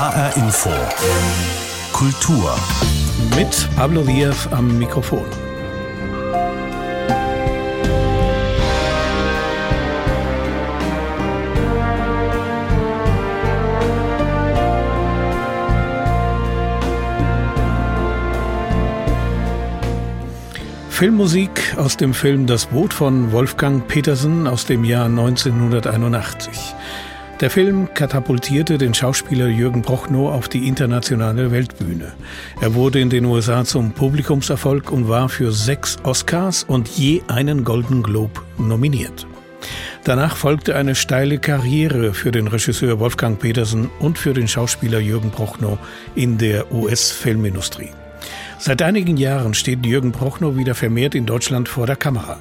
HR Info. Kultur. Mit Pablo Diaz am Mikrofon. Filmmusik aus dem Film Das Boot von Wolfgang Petersen aus dem Jahr 1981. Der Film katapultierte den Schauspieler Jürgen Prochnow auf die internationale Weltbühne. Er wurde in den USA zum Publikumserfolg und war für sechs Oscars und je einen Golden Globe nominiert. Danach folgte eine steile Karriere für den Regisseur Wolfgang Petersen und für den Schauspieler Jürgen Prochnow in der US-Filmindustrie. Seit einigen Jahren steht Jürgen Prochnow wieder vermehrt in Deutschland vor der Kamera.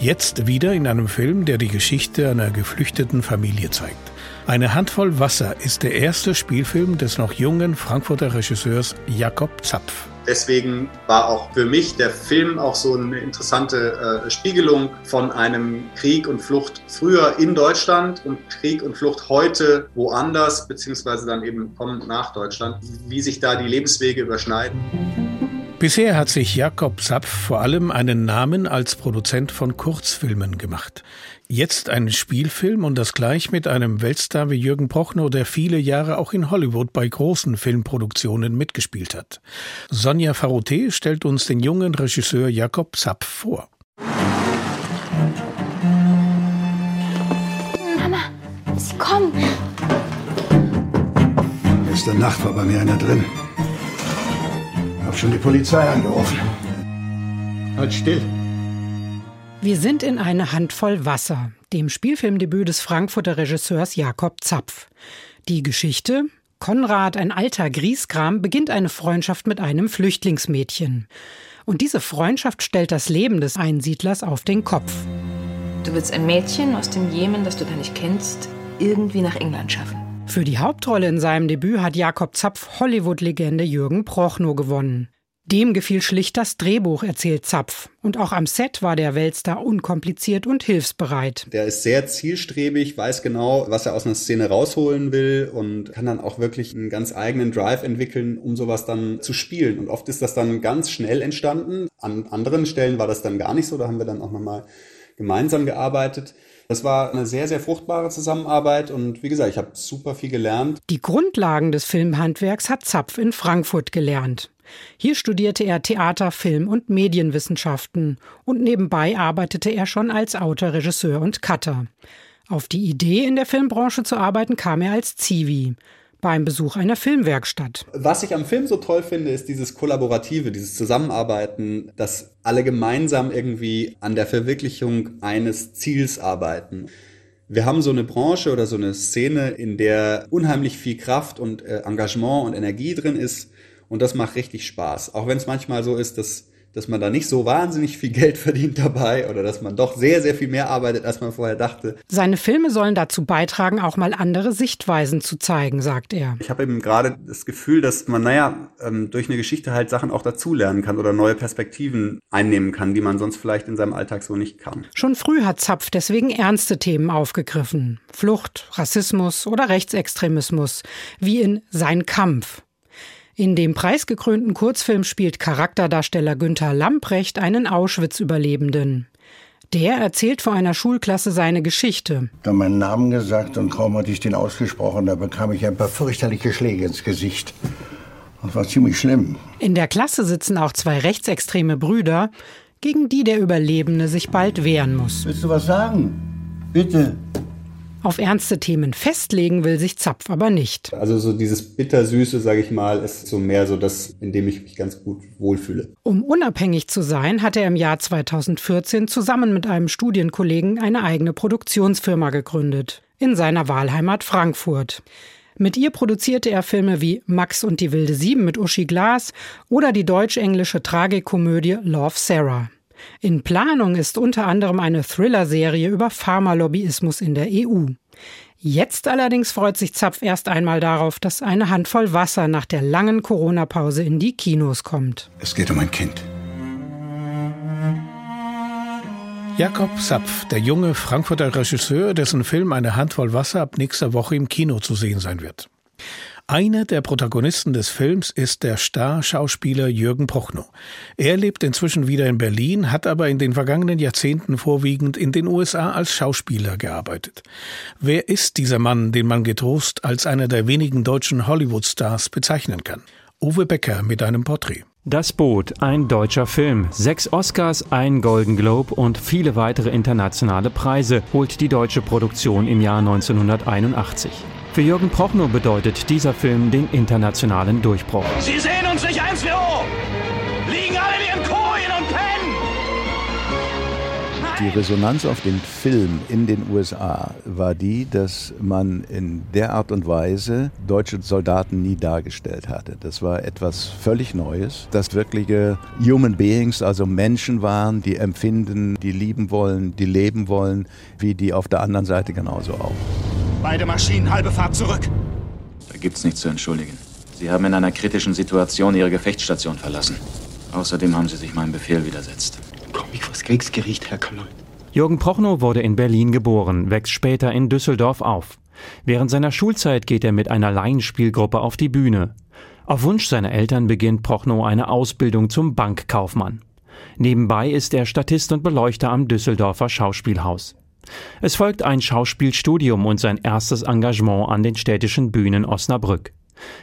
Jetzt wieder in einem Film, der die Geschichte einer geflüchteten Familie zeigt. Eine Handvoll Wasser ist der erste Spielfilm des noch jungen Frankfurter Regisseurs Jakob Zapf. Deswegen war auch für mich der Film auch so eine interessante äh, Spiegelung von einem Krieg und Flucht früher in Deutschland und Krieg und Flucht heute woanders, beziehungsweise dann eben kommen nach Deutschland, wie sich da die Lebenswege überschneiden. Bisher hat sich Jakob Zapf vor allem einen Namen als Produzent von Kurzfilmen gemacht. Jetzt einen Spielfilm und das gleich mit einem Weltstar wie Jürgen Prochnow, der viele Jahre auch in Hollywood bei großen Filmproduktionen mitgespielt hat. Sonja Faroté stellt uns den jungen Regisseur Jakob Zapf vor. Mama, sie kommen. Gestern Nacht war bei mir einer drin. Hab schon die Polizei angerufen. Halt still. Wir sind in eine Handvoll Wasser, dem Spielfilmdebüt des Frankfurter Regisseurs Jakob Zapf. Die Geschichte? Konrad, ein alter Grieskram, beginnt eine Freundschaft mit einem Flüchtlingsmädchen. Und diese Freundschaft stellt das Leben des Einsiedlers auf den Kopf. Du willst ein Mädchen aus dem Jemen, das du gar nicht kennst, irgendwie nach England schaffen. Für die Hauptrolle in seinem Debüt hat Jakob Zapf Hollywood-Legende Jürgen Prochnow gewonnen. Dem gefiel schlicht das Drehbuch, erzählt Zapf. Und auch am Set war der Weltstar unkompliziert und hilfsbereit. Der ist sehr zielstrebig, weiß genau, was er aus einer Szene rausholen will und kann dann auch wirklich einen ganz eigenen Drive entwickeln, um sowas dann zu spielen. Und oft ist das dann ganz schnell entstanden. An anderen Stellen war das dann gar nicht so. Da haben wir dann auch nochmal gemeinsam gearbeitet. Das war eine sehr, sehr fruchtbare Zusammenarbeit und wie gesagt, ich habe super viel gelernt. Die Grundlagen des Filmhandwerks hat Zapf in Frankfurt gelernt. Hier studierte er Theater, Film und Medienwissenschaften und nebenbei arbeitete er schon als Autor, Regisseur und Cutter. Auf die Idee, in der Filmbranche zu arbeiten, kam er als Zivi beim Besuch einer Filmwerkstatt. Was ich am Film so toll finde, ist dieses Kollaborative, dieses Zusammenarbeiten, dass alle gemeinsam irgendwie an der Verwirklichung eines Ziels arbeiten. Wir haben so eine Branche oder so eine Szene, in der unheimlich viel Kraft und äh, Engagement und Energie drin ist. Und das macht richtig Spaß. Auch wenn es manchmal so ist, dass dass man da nicht so wahnsinnig viel Geld verdient dabei oder dass man doch sehr, sehr viel mehr arbeitet, als man vorher dachte. Seine Filme sollen dazu beitragen, auch mal andere Sichtweisen zu zeigen, sagt er. Ich habe eben gerade das Gefühl, dass man, naja, ähm, durch eine Geschichte halt Sachen auch dazulernen kann oder neue Perspektiven einnehmen kann, die man sonst vielleicht in seinem Alltag so nicht kann. Schon früh hat Zapf deswegen ernste Themen aufgegriffen. Flucht, Rassismus oder Rechtsextremismus, wie in Sein Kampf. In dem preisgekrönten Kurzfilm spielt Charakterdarsteller Günther Lamprecht einen Auschwitz-Überlebenden. Der erzählt vor einer Schulklasse seine Geschichte. Da meinen Namen gesagt und kaum hatte ich den ausgesprochen, da bekam ich ein paar fürchterliche Schläge ins Gesicht. Das war ziemlich schlimm. In der Klasse sitzen auch zwei rechtsextreme Brüder, gegen die der Überlebende sich bald wehren muss. Willst du was sagen? Bitte. Auf ernste Themen festlegen will sich Zapf aber nicht. Also so dieses bittersüße, sage ich mal, ist so mehr so das, in dem ich mich ganz gut wohlfühle. Um unabhängig zu sein, hat er im Jahr 2014 zusammen mit einem Studienkollegen eine eigene Produktionsfirma gegründet. In seiner Wahlheimat Frankfurt. Mit ihr produzierte er Filme wie Max und die wilde Sieben mit Uschi Glas oder die deutsch-englische Tragikomödie Love Sarah. In Planung ist unter anderem eine Thriller-Serie über Pharmalobbyismus in der EU. Jetzt allerdings freut sich Zapf erst einmal darauf, dass eine Handvoll Wasser nach der langen Corona-Pause in die Kinos kommt. Es geht um ein Kind. Jakob Zapf, der junge Frankfurter Regisseur, dessen Film Eine Handvoll Wasser ab nächster Woche im Kino zu sehen sein wird. Einer der Protagonisten des Films ist der Star-Schauspieler Jürgen Prochnow. Er lebt inzwischen wieder in Berlin, hat aber in den vergangenen Jahrzehnten vorwiegend in den USA als Schauspieler gearbeitet. Wer ist dieser Mann, den man getrost als einer der wenigen deutschen Hollywood-Stars bezeichnen kann? Uwe Becker mit einem Porträt. Das Boot, ein deutscher Film. Sechs Oscars, ein Golden Globe und viele weitere internationale Preise holt die deutsche Produktion im Jahr 1981. Für Jürgen Prochnow bedeutet dieser Film den internationalen Durchbruch. Sie sehen uns nicht 1-4-O! Liegen alle in ihren Kojen und pennen! Die Resonanz auf den Film in den USA war die, dass man in der Art und Weise deutsche Soldaten nie dargestellt hatte. Das war etwas völlig Neues, dass wirkliche Human Beings, also Menschen waren, die empfinden, die lieben wollen, die leben wollen, wie die auf der anderen Seite genauso auch. Beide Maschinen, halbe Fahrt zurück. Da gibt's nichts zu entschuldigen. Sie haben in einer kritischen Situation Ihre Gefechtsstation verlassen. Außerdem haben Sie sich meinem Befehl widersetzt. Komm ich vors Kriegsgericht, Herr Kanold. Jürgen Prochnow wurde in Berlin geboren, wächst später in Düsseldorf auf. Während seiner Schulzeit geht er mit einer Laienspielgruppe auf die Bühne. Auf Wunsch seiner Eltern beginnt Prochnow eine Ausbildung zum Bankkaufmann. Nebenbei ist er Statist und Beleuchter am Düsseldorfer Schauspielhaus. Es folgt ein Schauspielstudium und sein erstes Engagement an den städtischen Bühnen Osnabrück.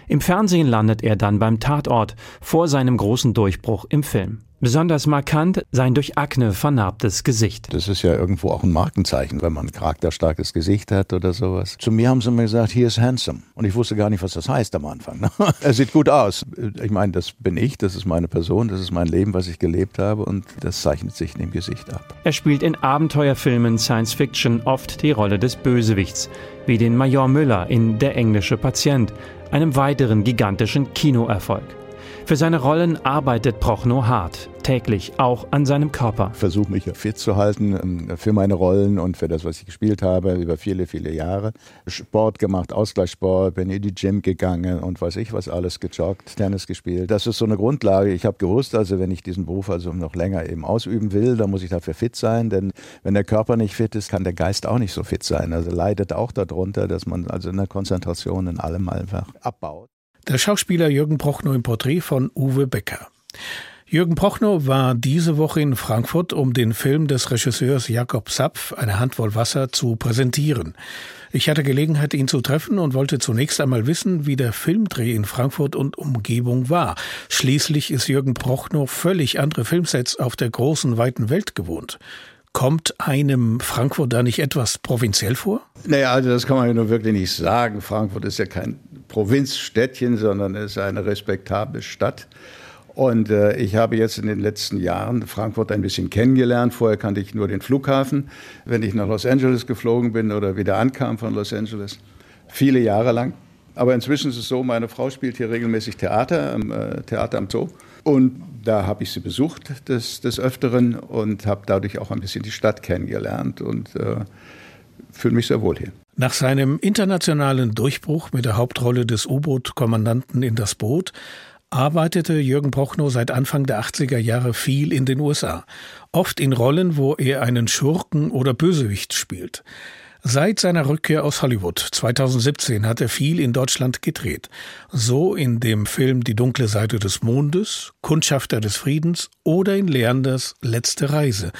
Im Fernsehen landet er dann beim Tatort vor seinem großen Durchbruch im Film. Besonders markant sein durch Akne vernarbtes Gesicht. Das ist ja irgendwo auch ein Markenzeichen, wenn man ein charakterstarkes Gesicht hat oder sowas. Zu mir haben sie mir gesagt, he is handsome. Und ich wusste gar nicht, was das heißt am Anfang. Ne? er sieht gut aus. Ich meine, das bin ich, das ist meine Person, das ist mein Leben, was ich gelebt habe und das zeichnet sich in dem Gesicht ab. Er spielt in Abenteuerfilmen Science Fiction oft die Rolle des Bösewichts, wie den Major Müller in Der englische Patient, einem weiteren gigantischen Kinoerfolg. Für seine Rollen arbeitet Prochnow hart, täglich, auch an seinem Körper. Ich versuche mich fit zu halten ähm, für meine Rollen und für das, was ich gespielt habe, über viele, viele Jahre. Sport gemacht, Ausgleichssport, bin in die Gym gegangen und weiß ich was alles, gejoggt, Tennis gespielt. Das ist so eine Grundlage. Ich habe gewusst, also wenn ich diesen Beruf also noch länger eben ausüben will, dann muss ich dafür fit sein, denn wenn der Körper nicht fit ist, kann der Geist auch nicht so fit sein. Also leidet auch darunter, dass man also in der Konzentration in allem einfach abbaut. Der Schauspieler Jürgen Prochnow im Porträt von Uwe Becker. Jürgen Prochnow war diese Woche in Frankfurt, um den Film des Regisseurs Jakob Zapf, Eine Handvoll Wasser, zu präsentieren. Ich hatte Gelegenheit, ihn zu treffen und wollte zunächst einmal wissen, wie der Filmdreh in Frankfurt und Umgebung war. Schließlich ist Jürgen Prochnow völlig andere Filmsets auf der großen, weiten Welt gewohnt. Kommt einem Frankfurt da nicht etwas provinziell vor? Naja, also das kann man ja nur wirklich nicht sagen. Frankfurt ist ja kein Provinzstädtchen, sondern es ist eine respektable Stadt. Und äh, ich habe jetzt in den letzten Jahren Frankfurt ein bisschen kennengelernt. Vorher kannte ich nur den Flughafen, wenn ich nach Los Angeles geflogen bin oder wieder ankam von Los Angeles. Viele Jahre lang. Aber inzwischen ist es so, meine Frau spielt hier regelmäßig Theater, am äh, Theater am Zoo. Und da habe ich sie besucht des, des Öfteren und habe dadurch auch ein bisschen die Stadt kennengelernt und äh, fühle mich sehr wohl hier. Nach seinem internationalen Durchbruch mit der Hauptrolle des U-Boot-Kommandanten in das Boot arbeitete Jürgen Prochnow seit Anfang der 80er Jahre viel in den USA, oft in Rollen, wo er einen Schurken oder Bösewicht spielt. Seit seiner Rückkehr aus Hollywood 2017 hat er viel in Deutschland gedreht. So in dem Film Die dunkle Seite des Mondes, Kundschafter des Friedens oder in Leanders Letzte Reise,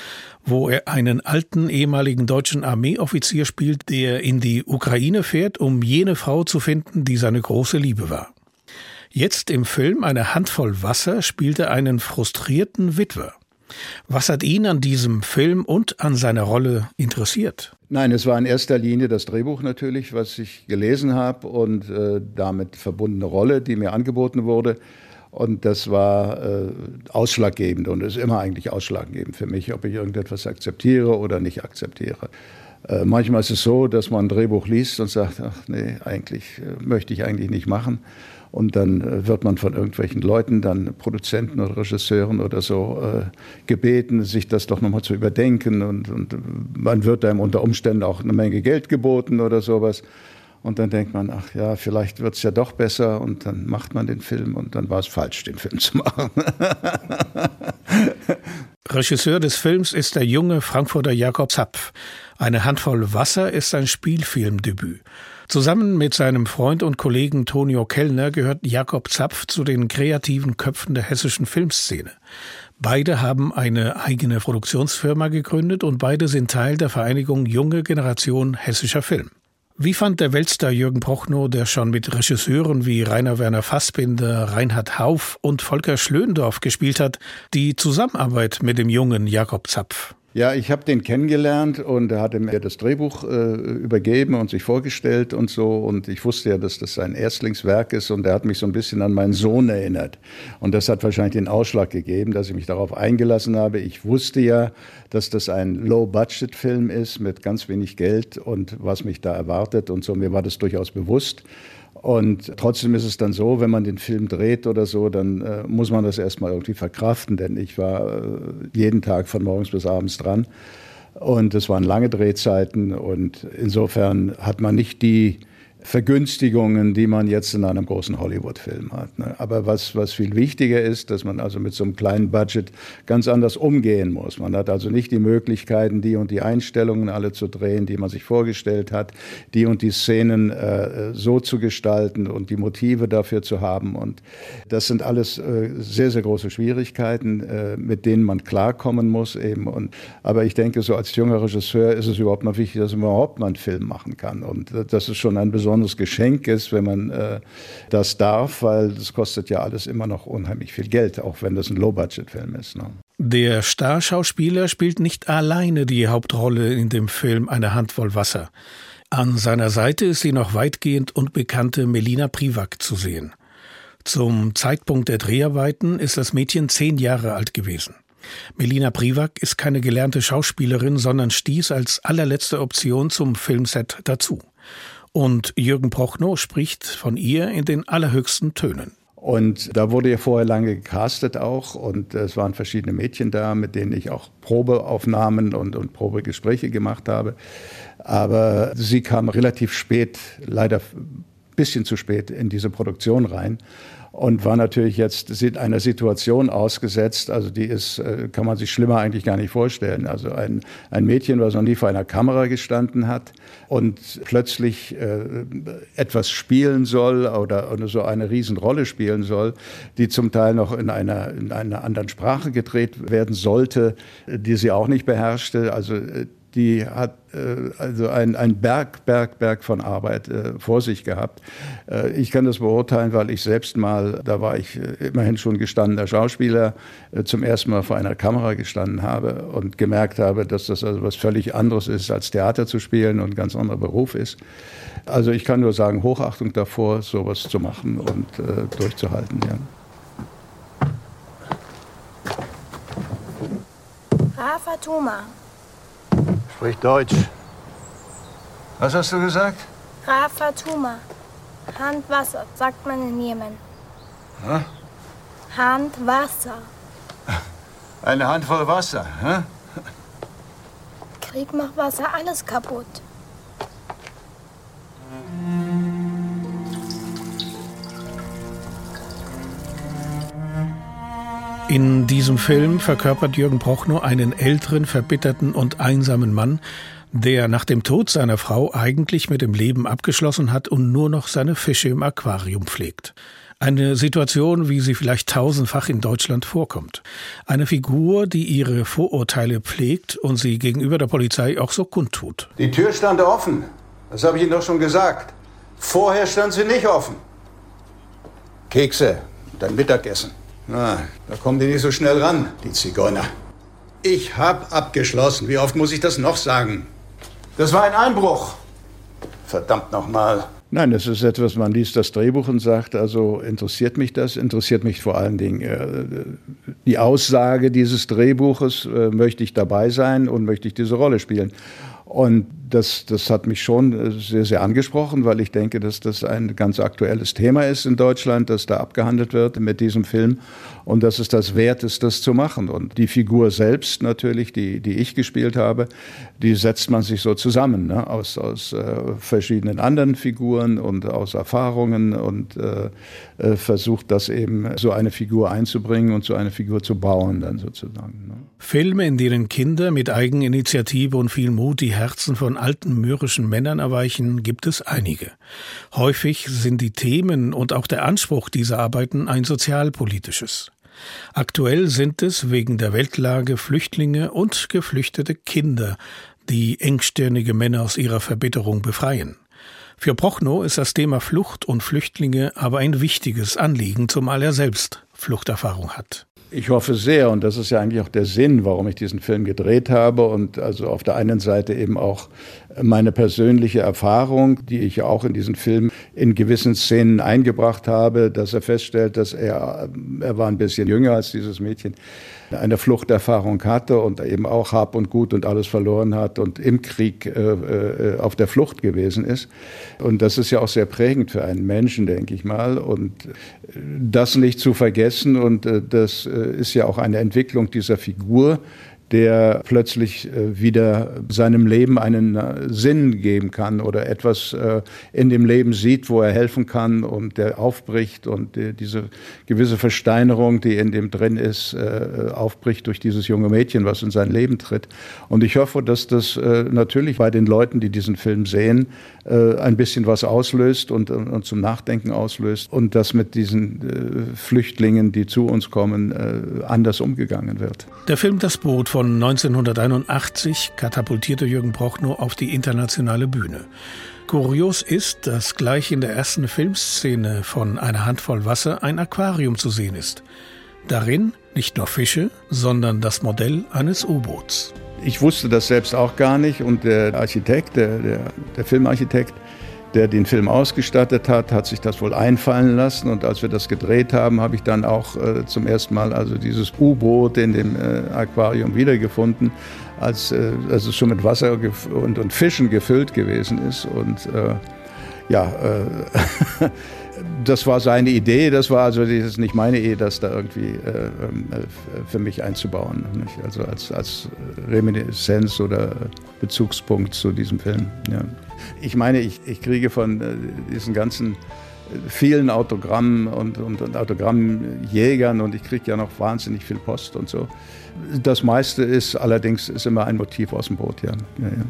wo er einen alten ehemaligen deutschen Armeeoffizier spielt, der in die Ukraine fährt, um jene Frau zu finden, die seine große Liebe war. Jetzt im Film Eine Handvoll Wasser spielt er einen frustrierten Witwer. Was hat ihn an diesem Film und an seiner Rolle interessiert? Nein, es war in erster Linie das Drehbuch natürlich, was ich gelesen habe und äh, damit verbundene Rolle, die mir angeboten wurde. Und das war äh, ausschlaggebend und ist immer eigentlich ausschlaggebend für mich, ob ich irgendetwas akzeptiere oder nicht akzeptiere. Äh, manchmal ist es so, dass man ein Drehbuch liest und sagt, ach nee, eigentlich äh, möchte ich eigentlich nicht machen. Und dann äh, wird man von irgendwelchen Leuten, dann Produzenten oder Regisseuren oder so, äh, gebeten, sich das doch nochmal zu überdenken. Und, und man wird einem unter Umständen auch eine Menge Geld geboten oder sowas. Und dann denkt man, ach ja, vielleicht wird es ja doch besser. Und dann macht man den Film und dann war es falsch, den Film zu machen. Regisseur des Films ist der junge Frankfurter Jakob Zapf. Eine Handvoll Wasser ist sein Spielfilmdebüt. Zusammen mit seinem Freund und Kollegen Tonio Kellner gehört Jakob Zapf zu den kreativen Köpfen der hessischen Filmszene. Beide haben eine eigene Produktionsfirma gegründet und beide sind Teil der Vereinigung Junge Generation Hessischer Film. Wie fand der Weltstar Jürgen Prochnow, der schon mit Regisseuren wie Rainer Werner Fassbinder, Reinhard Hauf und Volker Schlöndorff gespielt hat, die Zusammenarbeit mit dem jungen Jakob Zapf? Ja, ich habe den kennengelernt und er hatte mir das Drehbuch äh, übergeben und sich vorgestellt und so. Und ich wusste ja, dass das sein Erstlingswerk ist und er hat mich so ein bisschen an meinen Sohn erinnert. Und das hat wahrscheinlich den Ausschlag gegeben, dass ich mich darauf eingelassen habe. Ich wusste ja, dass das ein Low-Budget-Film ist mit ganz wenig Geld und was mich da erwartet und so. Mir war das durchaus bewusst. Und trotzdem ist es dann so, wenn man den Film dreht oder so, dann äh, muss man das erstmal irgendwie verkraften, denn ich war äh, jeden Tag von morgens bis abends dran. Und es waren lange Drehzeiten und insofern hat man nicht die Vergünstigungen, die man jetzt in einem großen Hollywood-Film hat. Ne? Aber was, was viel wichtiger ist, dass man also mit so einem kleinen Budget ganz anders umgehen muss. Man hat also nicht die Möglichkeiten, die und die Einstellungen alle zu drehen, die man sich vorgestellt hat, die und die Szenen äh, so zu gestalten und die Motive dafür zu haben. Und das sind alles äh, sehr, sehr große Schwierigkeiten, äh, mit denen man klarkommen muss eben. Und, aber ich denke, so als junger Regisseur ist es überhaupt mal wichtig, dass man überhaupt mal einen Film machen kann. Und das ist schon ein besonderes besonderes Geschenk ist, wenn man äh, das darf, weil das kostet ja alles immer noch unheimlich viel Geld, auch wenn das ein Low-Budget-Film ist. Ne? Der Starschauspieler spielt nicht alleine die Hauptrolle in dem Film Eine Handvoll Wasser. An seiner Seite ist die noch weitgehend unbekannte Melina Privack zu sehen. Zum Zeitpunkt der Dreharbeiten ist das Mädchen zehn Jahre alt gewesen. Melina Privack ist keine gelernte Schauspielerin, sondern stieß als allerletzte Option zum Filmset dazu. Und Jürgen Prochnow spricht von ihr in den allerhöchsten Tönen. Und da wurde ja vorher lange gecastet auch und es waren verschiedene Mädchen da, mit denen ich auch Probeaufnahmen und, und Probegespräche gemacht habe. Aber sie kam relativ spät, leider ein bisschen zu spät in diese Produktion rein und war natürlich jetzt einer Situation ausgesetzt, also die ist, äh, kann man sich schlimmer eigentlich gar nicht vorstellen. Also ein, ein Mädchen, was noch nie vor einer Kamera gestanden hat und plötzlich äh, etwas spielen soll oder, oder so eine Riesenrolle spielen soll, die zum Teil noch in einer, in einer anderen Sprache gedreht werden sollte, die sie auch nicht beherrschte. Also äh, die hat äh, also ein, ein Berg, Berg, Berg von Arbeit äh, vor sich gehabt. Äh, ich kann das beurteilen, weil ich selbst mal, da war ich äh, immerhin schon gestandener Schauspieler, äh, zum ersten Mal vor einer Kamera gestanden habe und gemerkt habe, dass das also was völlig anderes ist, als Theater zu spielen und ein ganz anderer Beruf ist. Also ich kann nur sagen, Hochachtung davor, sowas zu machen und äh, durchzuhalten. Ja. Rafa Thoma. Sprich Deutsch. Was hast du gesagt? Rafa Tuma. Handwasser, sagt man in Jemen. Hä? Handwasser. Eine Handvoll Wasser, hä? Krieg macht Wasser alles kaputt. In diesem Film verkörpert Jürgen Prochnow einen älteren, verbitterten und einsamen Mann, der nach dem Tod seiner Frau eigentlich mit dem Leben abgeschlossen hat und nur noch seine Fische im Aquarium pflegt. Eine Situation, wie sie vielleicht tausendfach in Deutschland vorkommt. Eine Figur, die ihre Vorurteile pflegt und sie gegenüber der Polizei auch so kundtut. Die Tür stand offen. Das habe ich Ihnen doch schon gesagt. Vorher stand sie nicht offen. Kekse, dein Mittagessen. Na, da kommen die nicht so schnell ran, die Zigeuner. Ich hab abgeschlossen. Wie oft muss ich das noch sagen? Das war ein Einbruch. Verdammt nochmal. Nein, das ist etwas, man liest das Drehbuch und sagt, also interessiert mich das, interessiert mich vor allen Dingen äh, die Aussage dieses Drehbuches, äh, möchte ich dabei sein und möchte ich diese Rolle spielen. Und das, das hat mich schon äh, sehr, sehr angesprochen, weil ich denke, dass das ein ganz aktuelles Thema ist in Deutschland, das da abgehandelt wird mit diesem Film und dass es das wert ist, das zu machen. Und die Figur selbst natürlich, die, die ich gespielt habe, die setzt man sich so zusammen ne? aus, aus äh, verschiedenen anderen Figuren und aus Erfahrungen und äh, äh, versucht das eben so eine Figur einzubringen und so eine Figur zu bauen dann sozusagen. Ne? Filme, in denen Kinder mit Eigeninitiative und viel Mut die Herzen von alten mürrischen Männern erweichen, gibt es einige. Häufig sind die Themen und auch der Anspruch dieser Arbeiten ein sozialpolitisches. Aktuell sind es wegen der Weltlage Flüchtlinge und geflüchtete Kinder, die engstirnige Männer aus ihrer Verbitterung befreien. Für Prochnow ist das Thema Flucht und Flüchtlinge aber ein wichtiges Anliegen, zumal er selbst Fluchterfahrung hat. Ich hoffe sehr, und das ist ja eigentlich auch der Sinn, warum ich diesen Film gedreht habe und also auf der einen Seite eben auch meine persönliche Erfahrung, die ich auch in diesen Film in gewissen Szenen eingebracht habe, dass er feststellt, dass er, er war ein bisschen jünger als dieses Mädchen, eine Fluchterfahrung hatte und eben auch Hab und Gut und alles verloren hat und im Krieg äh, äh, auf der Flucht gewesen ist. Und das ist ja auch sehr prägend für einen Menschen, denke ich mal. Und das nicht zu vergessen und äh, das äh, ist ja auch eine Entwicklung dieser Figur, der plötzlich äh, wieder seinem Leben einen äh, Sinn geben kann oder etwas äh, in dem Leben sieht, wo er helfen kann und der aufbricht und diese gewisse Versteinerung, die in dem drin ist, aufbricht durch dieses junge Mädchen, was in sein Leben tritt. Und ich hoffe, dass das natürlich bei den Leuten, die diesen Film sehen, ein bisschen was auslöst und, zum Nachdenken auslöst und dass mit diesen Flüchtlingen, die zu uns kommen, anders umgegangen wird. Der Film Das Boot von 1981 katapultierte Jürgen Prochnow auf die internationale Bühne. Kurios ist, dass gleich in der ersten Filmszene von einer Handvoll Wasser ein Aquarium zu sehen ist. Darin nicht nur Fische, sondern das Modell eines U-Boots. Ich wusste das selbst auch gar nicht und der Architekt, der, der, der Filmarchitekt, der den Film ausgestattet hat, hat sich das wohl einfallen lassen. Und als wir das gedreht haben, habe ich dann auch äh, zum ersten Mal also dieses U-Boot in dem äh, Aquarium wiedergefunden, als, äh, als es schon mit Wasser und, und Fischen gefüllt gewesen ist. Und äh, ja, äh, das war seine Idee, das war also das ist nicht meine Idee, das da irgendwie äh, für mich einzubauen. Nicht? Also als, als Reminiszenz oder Bezugspunkt zu diesem Film. Ja. Ich meine, ich, ich kriege von äh, diesen ganzen äh, vielen Autogrammen und, und, und, Autogrammjägern und ich kriege ja noch wahnsinnig viel Post und so. Das meiste ist allerdings ist immer ein Motiv aus dem Boot, ja. ja, ja.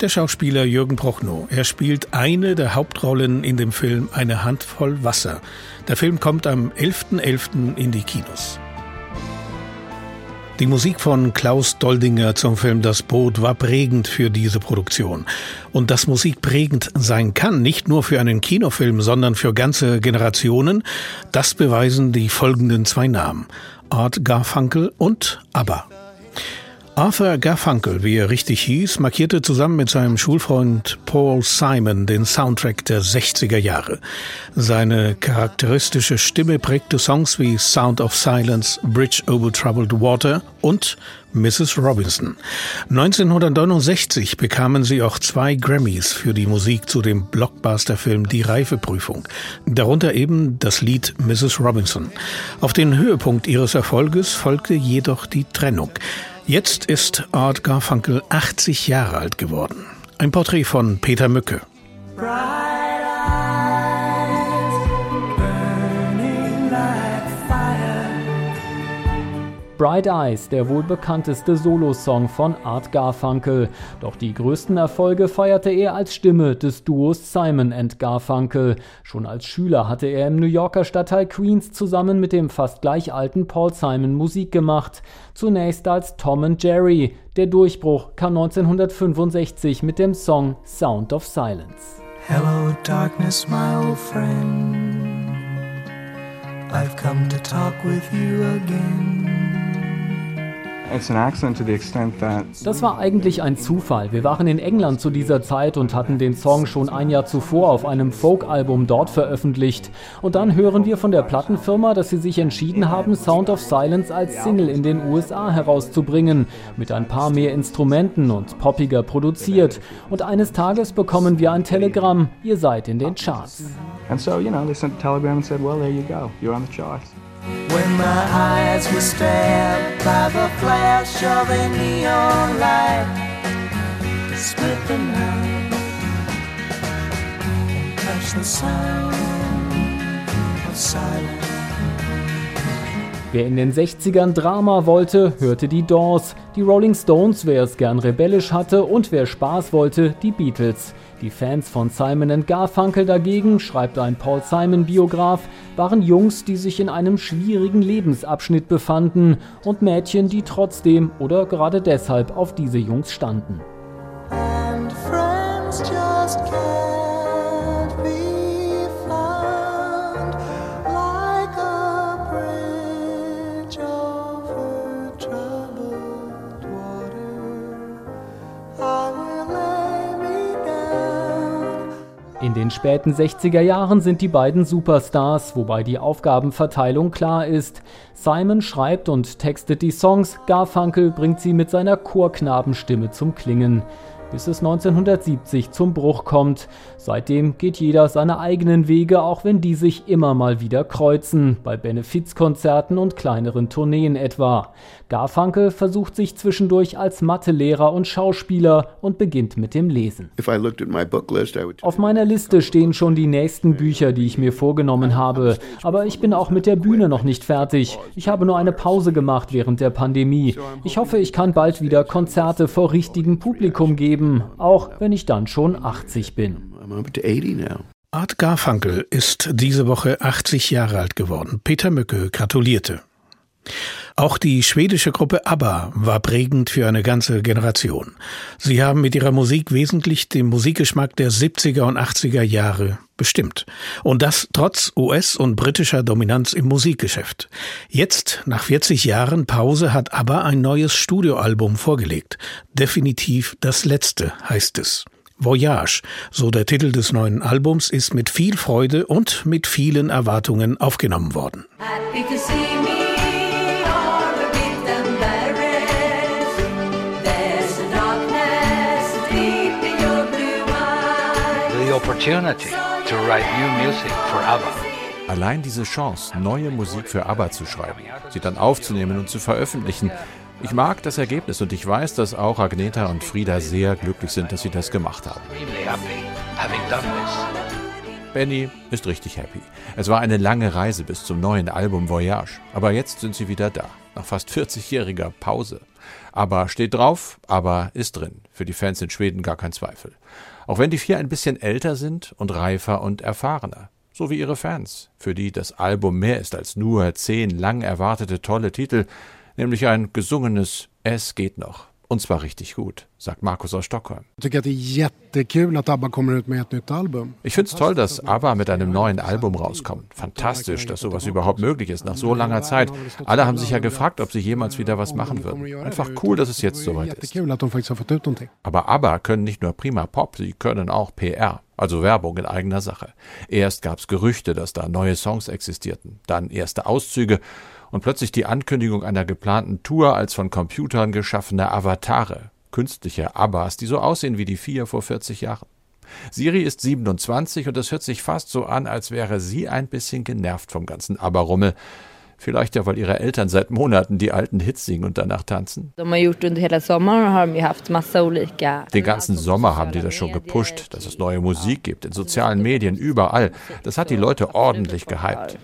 Der Schauspieler Jürgen Prochnow. Er spielt eine der Hauptrollen in dem Film Eine Handvoll Wasser. Der Film kommt am 11.11. .11. in die Kinos. Die Musik von Klaus Doldinger zum Film Das Boot war prägend für diese Produktion. Und dass Musik prägend sein kann, nicht nur für einen Kinofilm, sondern für ganze Generationen, das beweisen die folgenden zwei Namen. Art Garfunkel und ABBA. Arthur Garfunkel, wie er richtig hieß, markierte zusammen mit seinem Schulfreund Paul Simon den Soundtrack der 60er Jahre. Seine charakteristische Stimme prägte Songs wie Sound of Silence, Bridge over Troubled Water und Mrs. Robinson. 1969 bekamen sie auch zwei Grammys für die Musik zu dem Blockbuster-Film Die Reifeprüfung. Darunter eben das Lied Mrs. Robinson. Auf den Höhepunkt ihres Erfolges folgte jedoch die Trennung. Jetzt ist Art Garfunkel 80 Jahre alt geworden. Ein Porträt von Peter Mücke. Bright Eyes, der wohl bekannteste Solosong von Art Garfunkel. Doch die größten Erfolge feierte er als Stimme des Duos Simon Garfunkel. Schon als Schüler hatte er im New Yorker Stadtteil Queens zusammen mit dem fast gleich alten Paul Simon Musik gemacht. Zunächst als Tom and Jerry. Der Durchbruch kam 1965 mit dem Song Sound of Silence. Hello darkness, my old friend. I've come to talk with you again. Das war eigentlich ein Zufall. Wir waren in England zu dieser Zeit und hatten den Song schon ein Jahr zuvor auf einem Folk-Album dort veröffentlicht. Und dann hören wir von der Plattenfirma, dass sie sich entschieden haben, Sound of Silence als Single in den USA herauszubringen. Mit ein paar mehr Instrumenten und poppiger produziert. Und eines Tages bekommen wir ein Telegramm. Ihr seid in den Charts. And so, you know, they sent a telegram and said, well, there you go. You're on the charts. When my eyes were stabbed by the flash of a neon light that split the night and touched the sound of silence. Wer in den 60ern Drama wollte, hörte die Doors, die Rolling Stones, wer es gern rebellisch hatte und wer Spaß wollte, die Beatles. Die Fans von Simon Garfunkel dagegen, schreibt ein Paul Simon-Biograf, waren Jungs, die sich in einem schwierigen Lebensabschnitt befanden und Mädchen, die trotzdem oder gerade deshalb auf diese Jungs standen. Späten 60er Jahren sind die beiden Superstars, wobei die Aufgabenverteilung klar ist. Simon schreibt und textet die Songs, Garfunkel bringt sie mit seiner Chorknabenstimme zum Klingen bis es 1970 zum Bruch kommt. Seitdem geht jeder seine eigenen Wege, auch wenn die sich immer mal wieder kreuzen, bei Benefizkonzerten und kleineren Tourneen etwa. Garfunkel versucht sich zwischendurch als Mathelehrer und Schauspieler und beginnt mit dem Lesen. Auf meiner Liste stehen schon die nächsten Bücher, die ich mir vorgenommen habe, aber ich bin auch mit der Bühne noch nicht fertig. Ich habe nur eine Pause gemacht während der Pandemie. Ich hoffe, ich kann bald wieder Konzerte vor richtigem Publikum geben leben, auch wenn ich dann schon 80 bin. Art Garfunkel ist diese Woche 80 Jahre alt geworden. Peter Mücke gratulierte. Auch die schwedische Gruppe ABBA war prägend für eine ganze Generation. Sie haben mit ihrer Musik wesentlich den Musikgeschmack der 70er und 80er Jahre bestimmt. Und das trotz US- und britischer Dominanz im Musikgeschäft. Jetzt, nach 40 Jahren Pause, hat ABBA ein neues Studioalbum vorgelegt. Definitiv das letzte, heißt es. Voyage, so der Titel des neuen Albums, ist mit viel Freude und mit vielen Erwartungen aufgenommen worden. opportunity to write new music for ABBA. Allein diese Chance, neue Musik für ABBA zu schreiben, sie dann aufzunehmen und zu veröffentlichen. Ich mag das Ergebnis und ich weiß, dass auch Agneta und Frieda sehr glücklich sind, dass sie das gemacht haben. Benny ist richtig happy. Es war eine lange Reise bis zum neuen Album Voyage, aber jetzt sind sie wieder da, nach fast 40-jähriger Pause. Aber steht drauf, aber ist drin. Für die Fans in Schweden gar kein Zweifel. Auch wenn die vier ein bisschen älter sind und reifer und erfahrener. So wie ihre Fans, für die das Album mehr ist als nur zehn lang erwartete tolle Titel, nämlich ein gesungenes Es geht noch. Und zwar richtig gut, sagt Markus aus Stockholm. Ich finde es toll, dass ABBA mit einem neuen Album rauskommt. Fantastisch, dass sowas überhaupt möglich ist nach so langer Zeit. Alle haben sich ja gefragt, ob sie jemals wieder was machen würden. Einfach cool, dass es jetzt soweit ist. Aber ABBA können nicht nur prima Pop, sie können auch PR. Also Werbung in eigener Sache. Erst gab es Gerüchte, dass da neue Songs existierten, dann erste Auszüge und plötzlich die Ankündigung einer geplanten Tour als von Computern geschaffene Avatare, künstliche Abbas, die so aussehen wie die vier vor 40 Jahren. Siri ist 27 und es hört sich fast so an, als wäre sie ein bisschen genervt vom ganzen Aberrummel. Vielleicht ja, weil ihre Eltern seit Monaten die alten Hits singen und danach tanzen. Den ganzen Sommer haben die das schon gepusht, dass es neue Musik gibt, in sozialen Medien, überall. Das hat die Leute ordentlich gehypt.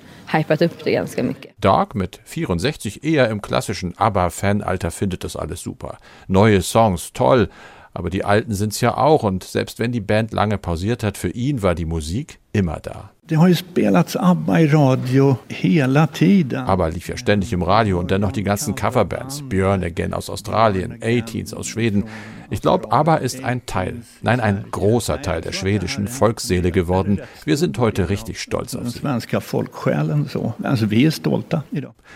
Dark mit 64 eher im klassischen ABBA-Fanalter findet das alles super. Neue Songs, toll. Aber die Alten sind's ja auch und selbst wenn die Band lange pausiert hat, für ihn war die Musik immer da. ABBA lief ja ständig im Radio und dennoch die ganzen Coverbands. Björn Again aus Australien, A-Teens aus Schweden. Ich glaube, ABBA ist ein Teil, nein, ein großer Teil der schwedischen Volksseele geworden. Wir sind heute richtig stolz auf sie.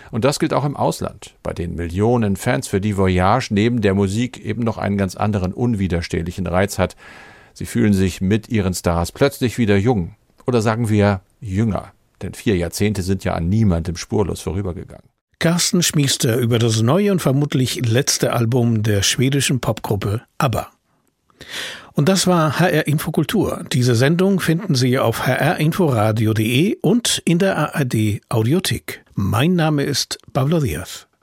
Und das gilt auch im Ausland, bei den Millionen Fans, für die Voyage neben der Musik eben noch einen ganz anderen unwiderstehlichen Reiz hat. Sie fühlen sich mit ihren Stars plötzlich wieder jung, oder sagen wir jünger? Denn vier Jahrzehnte sind ja an niemandem spurlos vorübergegangen. Carsten Schmiester über das neue und vermutlich letzte Album der schwedischen Popgruppe ABBA. Und das war HR Infokultur. Diese Sendung finden Sie auf hrinforadio.de und in der ARD Audiothek. Mein Name ist Pablo Diaz.